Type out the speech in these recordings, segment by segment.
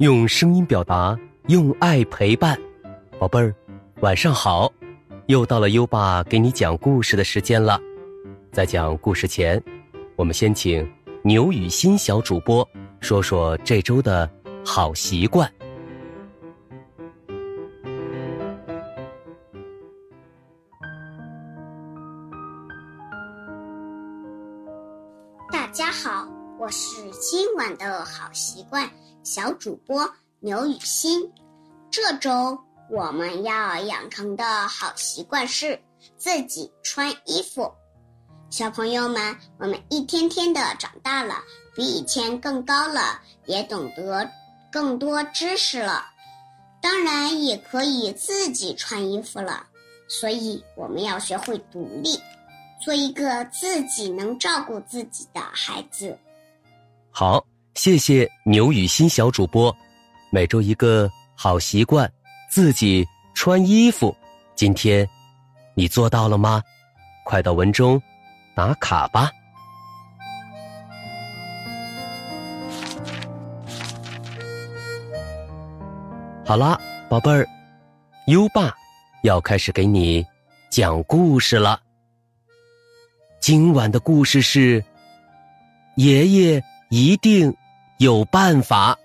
用声音表达，用爱陪伴，宝贝儿，晚上好！又到了优爸给你讲故事的时间了。在讲故事前，我们先请牛雨欣小主播说说这周的好习惯。大家好，我是今晚的好习惯小主播牛雨欣。这周我们要养成的好习惯是自己穿衣服。小朋友们，我们一天天的长大了，比以前更高了，也懂得更多知识了，当然也可以自己穿衣服了。所以我们要学会独立。做一个自己能照顾自己的孩子。好，谢谢牛雨欣小主播。每周一个好习惯，自己穿衣服。今天你做到了吗？快到文中打卡吧。好啦，宝贝儿，优爸要开始给你讲故事了。今晚的故事是：爷爷一定有办法。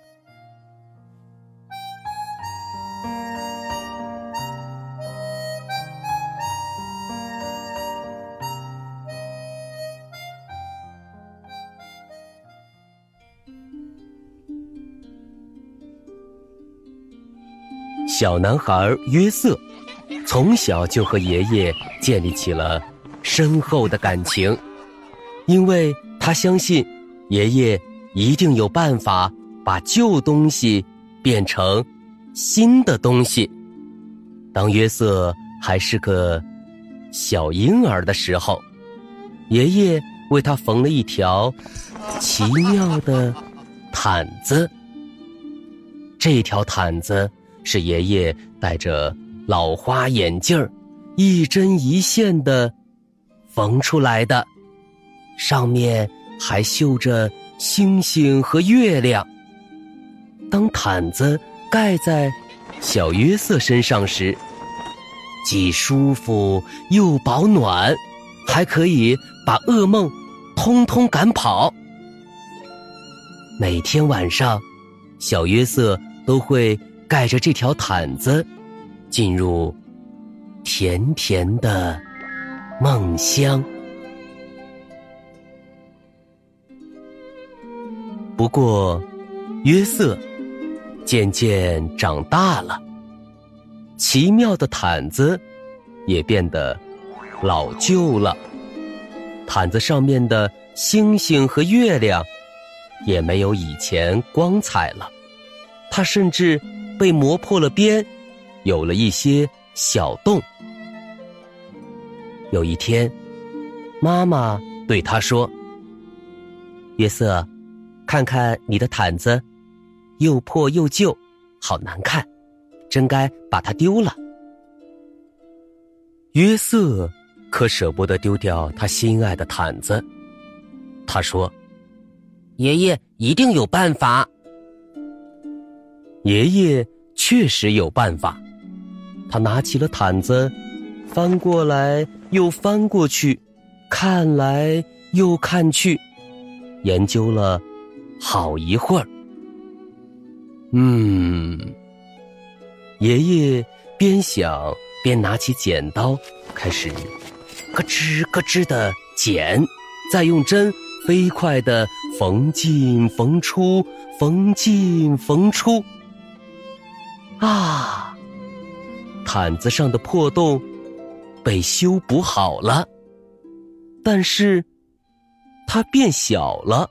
小男孩约瑟从小就和爷爷建立起了。深厚的感情，因为他相信爷爷一定有办法把旧东西变成新的东西。当约瑟还是个小婴儿的时候，爷爷为他缝了一条奇妙的毯子。这条毯子是爷爷戴着老花眼镜儿，一针一线的。缝出来的，上面还绣着星星和月亮。当毯子盖在小约瑟身上时，既舒服又保暖，还可以把噩梦通通赶跑。每天晚上，小约瑟都会盖着这条毯子，进入甜甜的。梦乡。不过，约瑟渐渐长大了，奇妙的毯子也变得老旧了。毯子上面的星星和月亮也没有以前光彩了，它甚至被磨破了边，有了一些小洞。有一天，妈妈对他说：“约瑟，看看你的毯子，又破又旧，好难看，真该把它丢了。”约瑟可舍不得丢掉他心爱的毯子，他说：“爷爷一定有办法。”爷爷确实有办法，他拿起了毯子。翻过来又翻过去，看来又看去，研究了好一会儿。嗯，爷爷边想边拿起剪刀，开始咯吱咯吱的剪，再用针飞快的缝进缝出，缝进缝出。啊，毯子上的破洞。被修补好了，但是它变小了，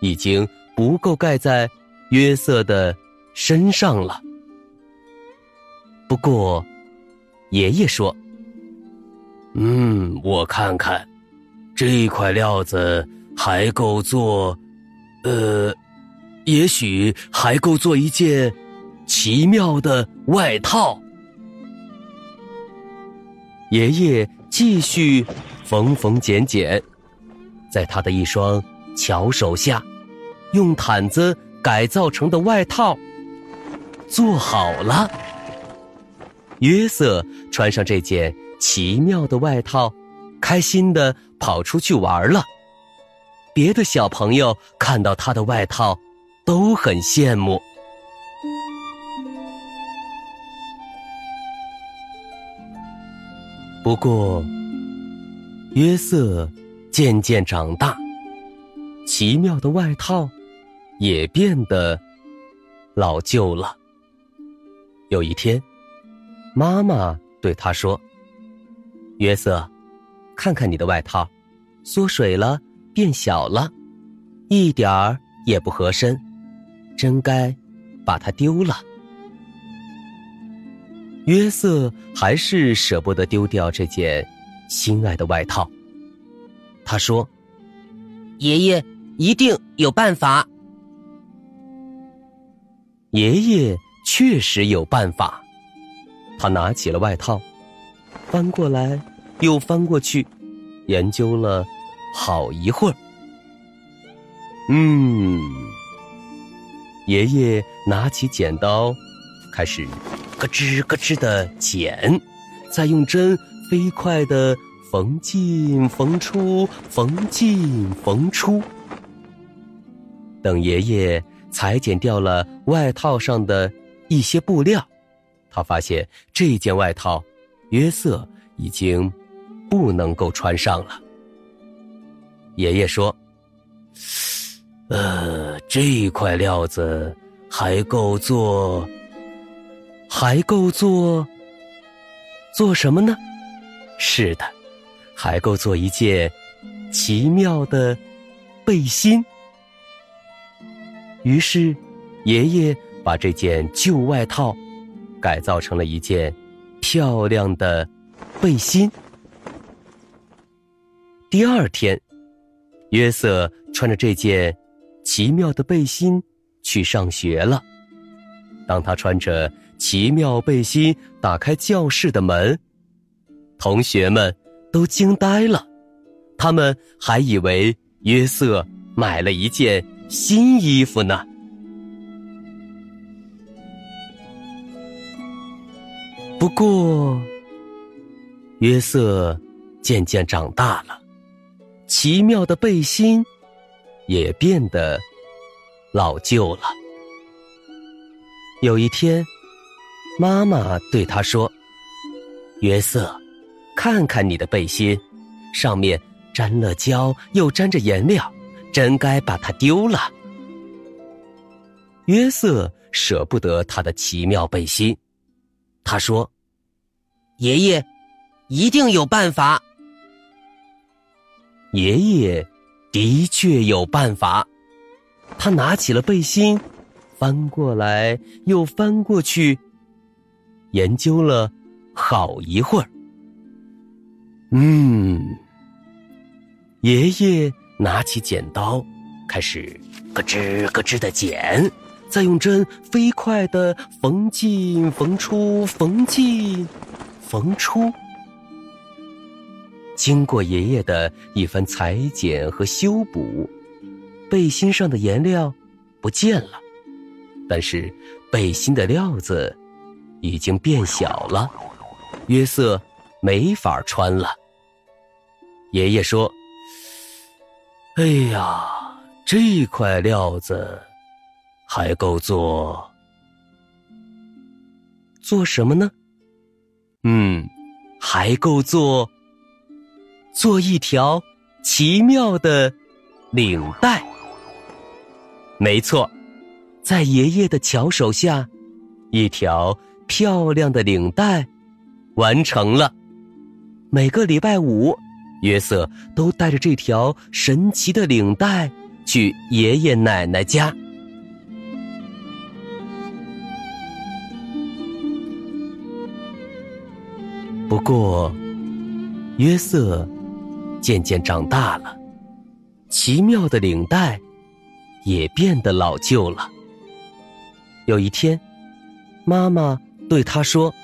已经不够盖在约瑟的身上了。不过，爷爷说：“嗯，我看看，这块料子还够做，呃，也许还够做一件奇妙的外套。”爷爷继续缝缝剪剪，在他的一双巧手下，用毯子改造成的外套做好了。约瑟穿上这件奇妙的外套，开心的跑出去玩了。别的小朋友看到他的外套，都很羡慕。不过，约瑟渐渐长大，奇妙的外套也变得老旧了。有一天，妈妈对他说：“约瑟，看看你的外套，缩水了，变小了，一点儿也不合身，真该把它丢了。”约瑟还是舍不得丢掉这件心爱的外套。他说：“爷爷一定有办法。”爷爷确实有办法。他拿起了外套，翻过来又翻过去，研究了好一会儿。嗯，爷爷拿起剪刀，开始。咯吱咯吱的剪，再用针飞快的缝进缝出，缝进缝出。等爷爷裁剪掉了外套上的一些布料，他发现这件外套约瑟已经不能够穿上了。爷爷说：“呃，这块料子还够做。”还够做做什么呢？是的，还够做一件奇妙的背心。于是，爷爷把这件旧外套改造成了一件漂亮的背心。第二天，约瑟穿着这件奇妙的背心去上学了。当他穿着。奇妙背心打开教室的门，同学们都惊呆了，他们还以为约瑟买了一件新衣服呢。不过，约瑟渐渐长大了，奇妙的背心也变得老旧了。有一天。妈妈对他说：“约瑟，看看你的背心，上面沾了胶，又沾着颜料，真该把它丢了。”约瑟舍不得他的奇妙背心，他说：“爷爷一定有办法。”爷爷的确有办法，他拿起了背心，翻过来又翻过去。研究了好一会儿，嗯，爷爷拿起剪刀，开始咯吱咯吱的剪，再用针飞快的缝进缝出，缝进缝出。经过爷爷的一番裁剪和修补，背心上的颜料不见了，但是背心的料子。已经变小了，约瑟没法穿了。爷爷说：“哎呀，这块料子还够做做什么呢？嗯，还够做做一条奇妙的领带。没错，在爷爷的巧手下，一条。”漂亮的领带完成了。每个礼拜五，约瑟都带着这条神奇的领带去爷爷奶奶家。不过，约瑟渐渐长大了，奇妙的领带也变得老旧了。有一天，妈妈。对他说：“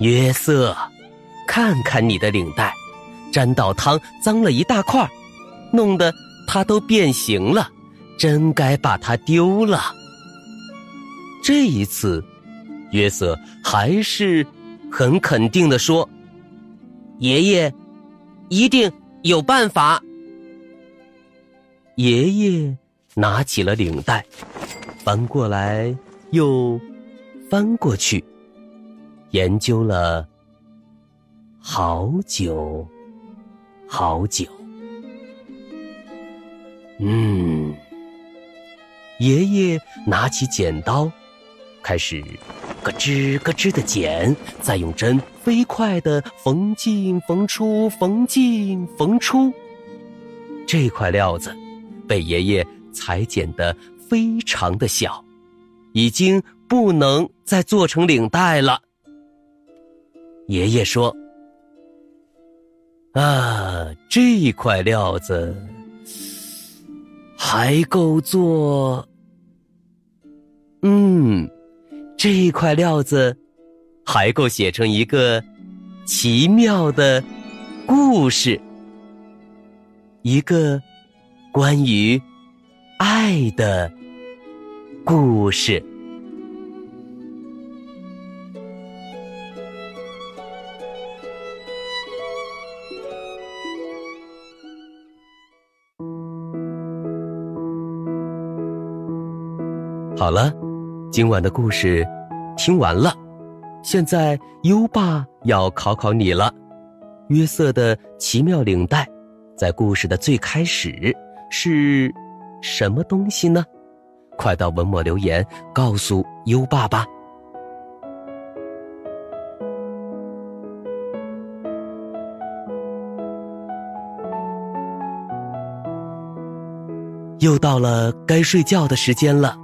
约瑟，看看你的领带，沾到汤，脏了一大块，弄得它都变形了，真该把它丢了。”这一次，约瑟还是很肯定的说：“爷爷一定有办法。”爷爷拿起了领带，翻过来又翻过去，研究了好久好久。嗯，爷爷拿起剪刀，开始咯吱咯吱的剪，再用针飞快的缝进缝出，缝进缝出。这块料子被爷爷裁剪的非常的小，已经不能再做成领带了。爷爷说：“啊，这块料子。”还够做，嗯，这块料子还够写成一个奇妙的故事，一个关于爱的故事。好了，今晚的故事听完了，现在优爸要考考你了。约瑟的奇妙领带，在故事的最开始是什么东西呢？快到文末留言告诉优爸吧。又到了该睡觉的时间了。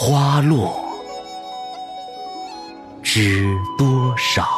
花落知多少？